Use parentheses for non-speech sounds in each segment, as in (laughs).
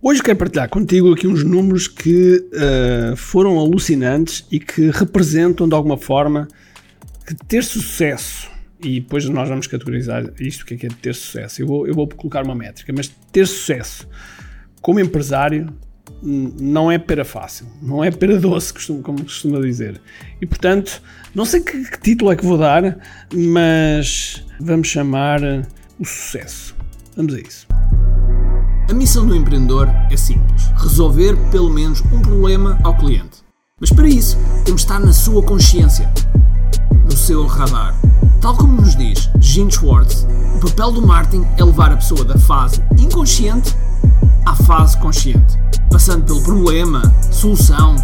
Hoje quero partilhar contigo aqui uns números que uh, foram alucinantes e que representam de alguma forma que ter sucesso, e depois nós vamos categorizar isto, o que é, que é ter sucesso. Eu vou, eu vou colocar uma métrica, mas ter sucesso como empresário não é pera fácil, não é pera doce, (laughs) como costuma dizer. E portanto, não sei que, que título é que vou dar, mas vamos chamar o sucesso. Vamos a isso. A missão do empreendedor é simples: resolver pelo menos um problema ao cliente. Mas para isso, temos de estar na sua consciência, no seu radar. Tal como nos diz Gene Schwartz, o papel do marketing é levar a pessoa da fase inconsciente à fase consciente, passando pelo problema, solução,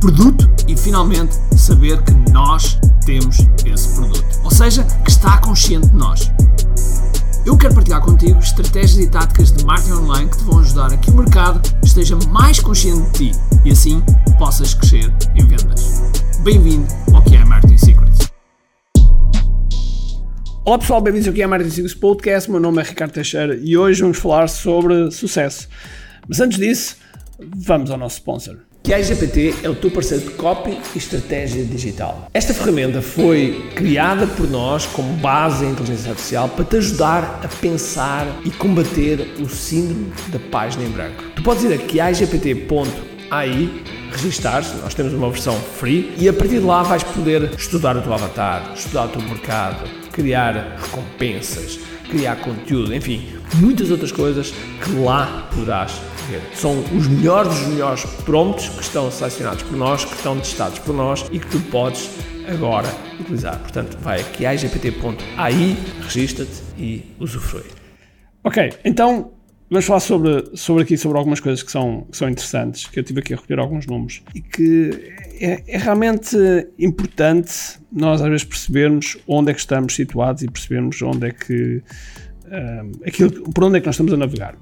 produto e finalmente saber que nós temos esse produto. Ou seja, que está consciente de nós. Eu quero partilhar contigo estratégias e táticas de marketing online que te vão ajudar a que o mercado esteja mais consciente de ti e assim possas crescer em vendas. Bem-vindo ao que é Marketing Secrets. Olá pessoal, bem-vindos ao que é Marketing Secrets Podcast. Meu nome é Ricardo Teixeira e hoje vamos falar sobre sucesso. Mas antes disso, vamos ao nosso sponsor. Que a GPT é o teu parceiro de copy e estratégia digital. Esta ferramenta foi criada por nós como base em inteligência artificial para te ajudar a pensar e combater o síndrome da página em branco. Tu podes ir a quiagpt.ai registar-se, nós temos uma versão free e a partir de lá vais poder estudar o teu avatar, estudar o teu mercado, criar recompensas, criar conteúdo, enfim, muitas outras coisas que lá poderás são os melhores dos melhores prompts que estão selecionados por nós, que estão testados por nós e que tu podes agora utilizar. Portanto, vai aqui a igpt.ai, registra-te e usufrui. Ok, então vamos falar sobre, sobre aqui sobre algumas coisas que são, que são interessantes, que eu tive aqui a recolher alguns números e que é, é realmente importante nós às vezes percebermos onde é que estamos situados e percebermos onde é que um, aquilo, por onde é que nós estamos a navegar.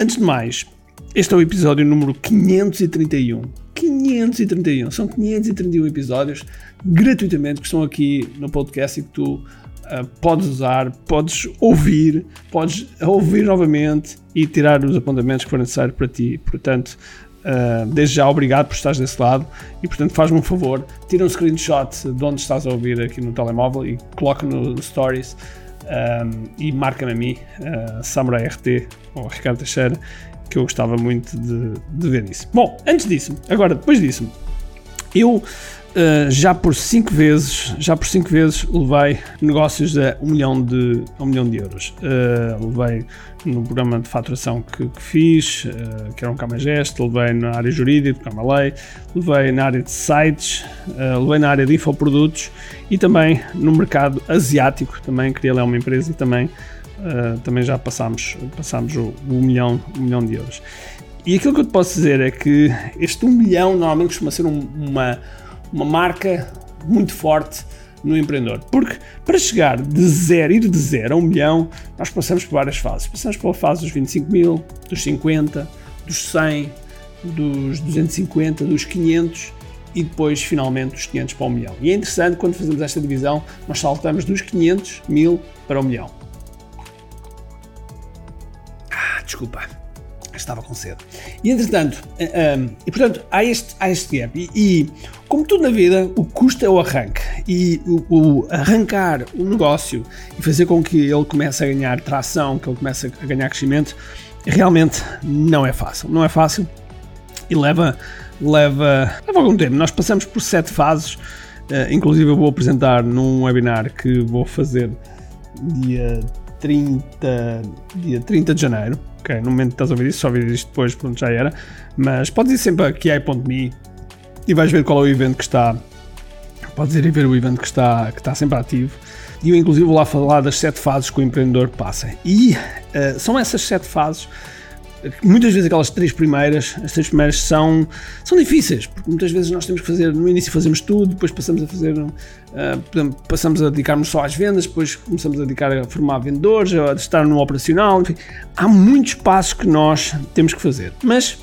Antes de mais, este é o episódio número 531. 531. São 531 episódios gratuitamente que estão aqui no podcast e que tu uh, podes usar, podes ouvir, podes ouvir novamente e tirar os apontamentos que forem necessários para ti. Portanto, uh, desde já obrigado por estares desse lado e, portanto, faz-me um favor, tira um screenshot de onde estás a ouvir aqui no telemóvel e coloca no Stories. Um, e marca-me a mim, uh, Samurai RT ou Ricardo Teixeira, que eu gostava muito de, de ver isso. Bom, antes disso, agora depois disso, eu Uh, já por 5 vezes, já por cinco vezes levei negócios 1 um milhão de, um milhão de euros. Uh, levei no programa de faturação que, que fiz, uh, que era um Camagest, levei na área jurídica, Camalei, levei na área de sites, levei na área de infoprodutos e também no mercado asiático, também criei lá uma empresa e também também já passámos, passámos o, o, milhão, o milhão de euros. E aquilo que eu te posso dizer é que este 1 um milhão normalmente costuma ser um, uma, uma marca muito forte no empreendedor. Porque para chegar de zero, ir de zero a um milhão, nós passamos por várias fases. Passamos pela fase dos 25 mil, dos 50, dos 100, dos 250, dos 500 e depois finalmente dos 500 para um milhão. E é interessante quando fazemos esta divisão, nós saltamos dos 500 mil para um milhão. desculpa, estava com sede. E entretanto, um, eh, ehm, e portanto, há este, há este gap. E, e, como tudo na vida, o custo é o arranque. E o, o, arrancar o negócio e fazer com que ele comece a ganhar tração, que ele comece a ganhar crescimento, realmente não é fácil. Não é fácil e leva, leva, leva algum tempo. Nós passamos por sete fases. Uh, inclusive, eu vou apresentar num webinar que vou fazer dia 30, dia 30 de janeiro ok, no momento que estás a ouvir isso, só ouvir isto depois, pronto, já era. Mas podes ir sempre a kiai.me e vais ver qual é o evento que está. Podes ir ver o evento que está, que está sempre ativo. E eu, inclusive, vou lá falar das sete fases que o empreendedor passa. E uh, são essas sete fases muitas vezes aquelas três primeiras, as três primeiras são, são difíceis, porque muitas vezes nós temos que fazer, no início fazemos tudo, depois passamos a fazer, uh, passamos a dedicarmos só às vendas, depois começamos a dedicar a formar vendedores, a estar no operacional, enfim, há muitos passos que nós temos que fazer. Mas,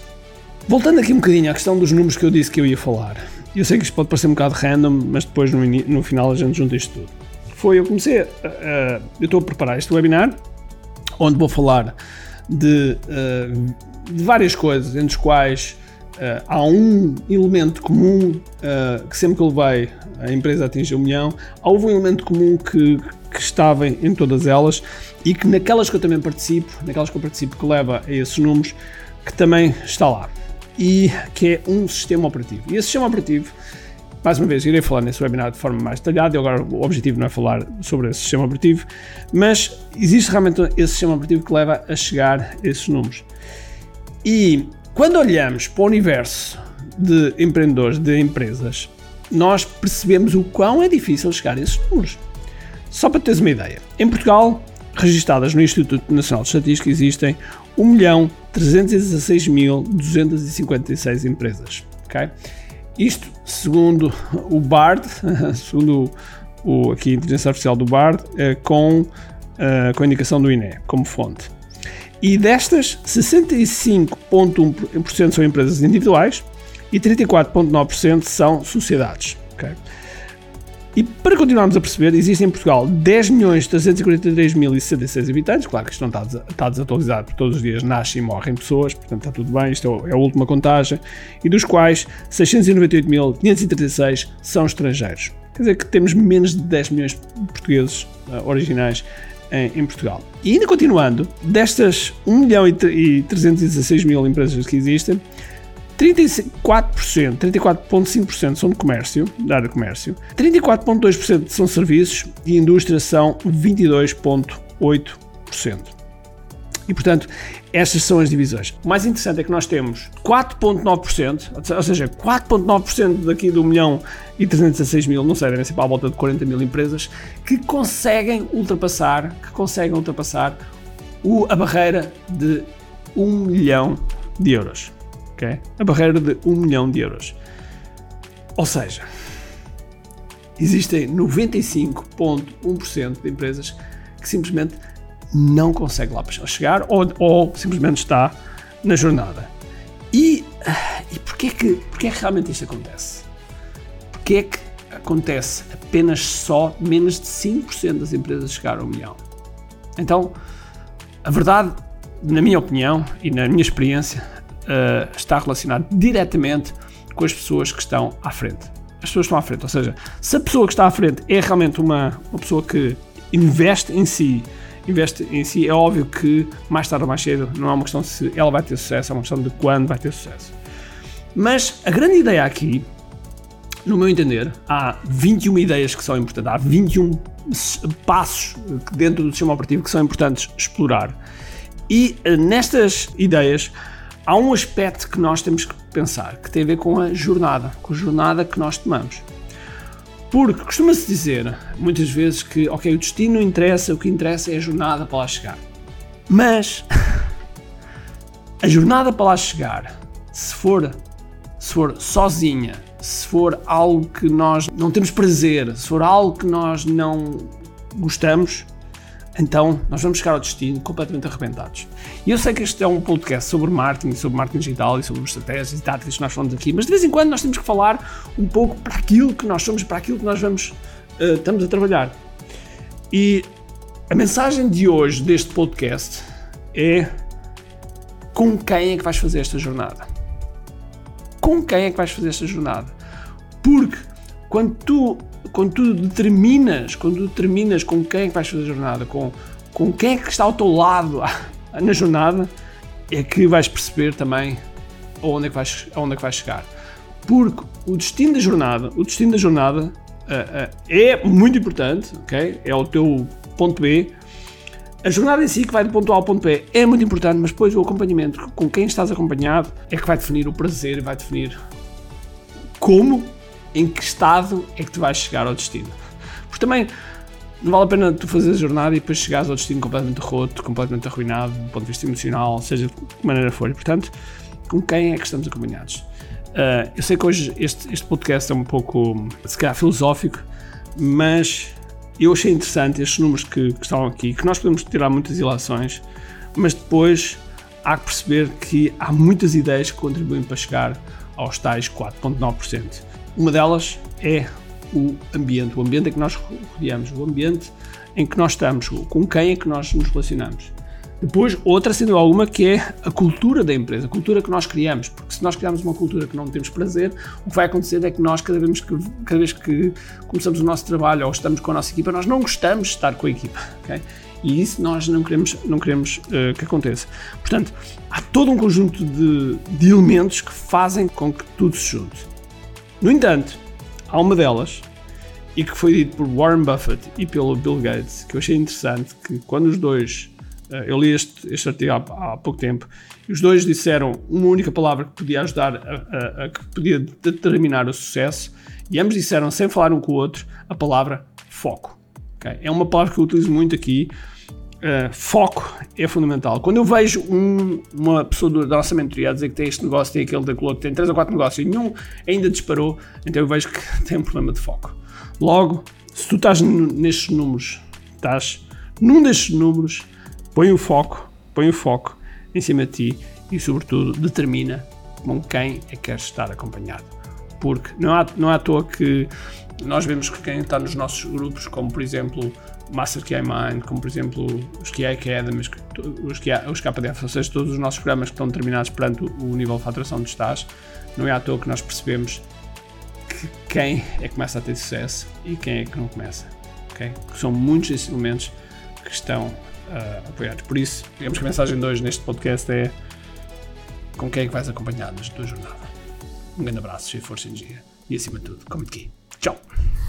voltando aqui um bocadinho à questão dos números que eu disse que eu ia falar, eu sei que isto pode parecer um bocado random, mas depois no, no final a gente junta isto tudo. Foi, eu comecei, eu estou a preparar este webinar, onde vou falar de, uh, de várias coisas, entre as quais uh, há um elemento comum uh, que sempre que ele vai, a empresa atinge um milhão, houve um elemento comum que, que estava em todas elas e que naquelas que eu também participo, naquelas que eu participo que leva a esses números, que também está lá. E que é um sistema operativo. E esse sistema operativo, mais uma vez, irei falar nesse webinar de forma mais detalhada, e agora o objetivo não é falar sobre esse sistema operativo, mas existe realmente esse sistema operativo que leva a chegar a esses números. E quando olhamos para o universo de empreendedores, de empresas, nós percebemos o quão é difícil chegar a esses números. Só para teres uma ideia, em Portugal, registadas no Instituto Nacional de Estatística, existem 1.316.256 empresas. Okay? Isto, segundo o BARD, (laughs) segundo o, aqui a inteligência artificial do BARD, é com, uh, com a indicação do INE como fonte. E destas, 65,1% são empresas individuais e 34,9% são sociedades. Okay? E para continuarmos a perceber, existem em Portugal 10.343.066 habitantes. Claro que isto não está, está desatualizado, porque todos os dias nascem e morrem pessoas, portanto está tudo bem, isto é, a última contagem. E dos quais 698.536 são estrangeiros. Quer dizer que temos menos de 10 milhões de portugueses uh, originais em, em, Portugal. E ainda continuando, destas 1 milhão e 316 mil empresas que existem, 34%, 34,5% são de comércio, da área de comércio, 34,2% são serviços e indústria são 22,8%. E portanto, estas são as divisões. O mais interessante é que nós temos 4,9%, ou seja, 4,9% daqui do milhão e 316 mil, não sei, devem ser para a volta de 40 mil empresas, que conseguem ultrapassar, que conseguem ultrapassar o, a barreira de 1 milhão de euros a barreira de 1 milhão de euros. Ou seja, existem 95,1% de empresas que simplesmente não conseguem lá chegar ou, ou simplesmente está na jornada. E, e porquê, que, porquê que realmente isto acontece? Porquê é que acontece apenas só menos de 5% das empresas chegar ao milhão? Então, a verdade, na minha opinião e na minha experiência, uh, está relacionado diretamente com as pessoas que estão à frente. As pessoas estão à frente, ou seja, se a pessoa que está à frente é realmente uma, uma pessoa que investe em si, investe em si, é óbvio que mais tarde ou mais cedo não é uma questão de se ela vai ter sucesso, é uma questão de quando vai ter sucesso. Mas a grande ideia aqui, no meu entender, há 21 ideias que são importantes, há 21 passos dentro do sistema operativo que são importantes explorar. E eh, nestas ideias há um aspecto que nós temos que pensar que tem a ver com a jornada, com a jornada que nós tomamos. Porque costuma-se dizer muitas vezes que, ok, o destino não interessa, o que interessa é a jornada para lá chegar. Mas (laughs) a jornada para lá chegar, se for, se for sozinha, se for algo que nós não temos prazer, se for algo que nós não gostamos, então nós vamos chegar ao destino completamente arrebentados. E eu sei que este é um podcast sobre marketing, sobre marketing digital e sobre estratégias e táticas que nós falamos aqui, mas de vez em quando nós temos que falar um pouco para aquilo que nós somos, para aquilo que nós vamos, uh, estamos a trabalhar. E a mensagem de hoje deste podcast é com quem é que vais fazer esta jornada? Com quem é que vais fazer esta jornada? Porque quando tu quando tu determinas, quando determinas com quem é que vais fazer a jornada, com, com quem é que está ao teu lado (laughs) na jornada, é que vais perceber também aonde é que vais, aonde é que vais chegar. Porque o destino da jornada, o destino da jornada uh, uh, é muito importante, ok? É o teu ponto B. A jornada em si, que vai do ponto A ao ponto B, é muito importante, mas depois o acompanhamento com quem estás acompanhado é que vai definir o prazer e vai definir como em que estado é que tu vais chegar ao destino. Porque também não vale a pena tu fazer a jornada e depois chegares ao destino completamente roto, completamente arruinado, do ponto de vista emocional, seja de que maneira for. E, portanto, com quem é que estamos acompanhados? Uh, eu sei que hoje este, este podcast é um pouco, se calhar, filosófico, mas eu achei interessante estes números que, que estão aqui, que nós podemos tirar muitas ilações, mas depois há que perceber que há muitas ideias que contribuem para chegar aos tais 4,9%. Uma delas é o ambiente, o ambiente em que nós rodeamos, o ambiente em que nós estamos, com quem é que nós nos relacionamos. Depois, outra, sendo alguma, que é a cultura da empresa, a cultura que nós criamos. Porque se nós criarmos uma cultura que não temos prazer, o que vai acontecer é que nós, cada vez que, cada vez que começamos o nosso trabalho ou estamos com a nossa equipa, nós não gostamos de estar com a equipa. Okay? E isso nós não queremos, não queremos uh, que aconteça. Portanto, há todo um conjunto de, de elementos que fazem com que tudo se junte. No entanto, há uma delas, e que foi dito por Warren Buffett e pelo Bill Gates, que eu achei interessante, que quando os dois eh, eu li este, este artigo há, há, pouco tempo e os dois disseram uma única palavra que podia ajudar, a, a, a, que podia determinar o sucesso, e ambos disseram, sem falar um com o outro, a palavra foco. Okay? É uma palavra que eu utilizo muito aqui. Uh, foco é fundamental. Quando eu vejo um, uma pessoa da nossa mentoria a dizer que tem este negócio, tem aquele, daquele outro, tem três ou quatro negócios e nenhum ainda disparou, então eu vejo que (laughs) tem um problema de foco. Logo, se tu estás nestes números, estás num destes números, põe o foco, põe o foco em cima de ti e, sobretudo, determina com quem é que queres estar acompanhado. Porque não há, não há à toa que nós vemos que quem está nos nossos grupos, como por exemplo Master KI Mind, como por exemplo os KI Academy, os, KI, os KDF, ou seja, todos os nossos programas que estão determinados perante o nível de faturação de estás, não é à toa que nós percebemos que quem é que começa a ter sucesso e quem é que não começa. Okay? São muitos esses elementos que estão uh, apoiados. Por isso, digamos que a mensagem de hoje neste podcast é com quem é que vais acompanhar na tua jornada. Um grande abraço, de força e energia. E acima de tudo, come aqui. Tchau!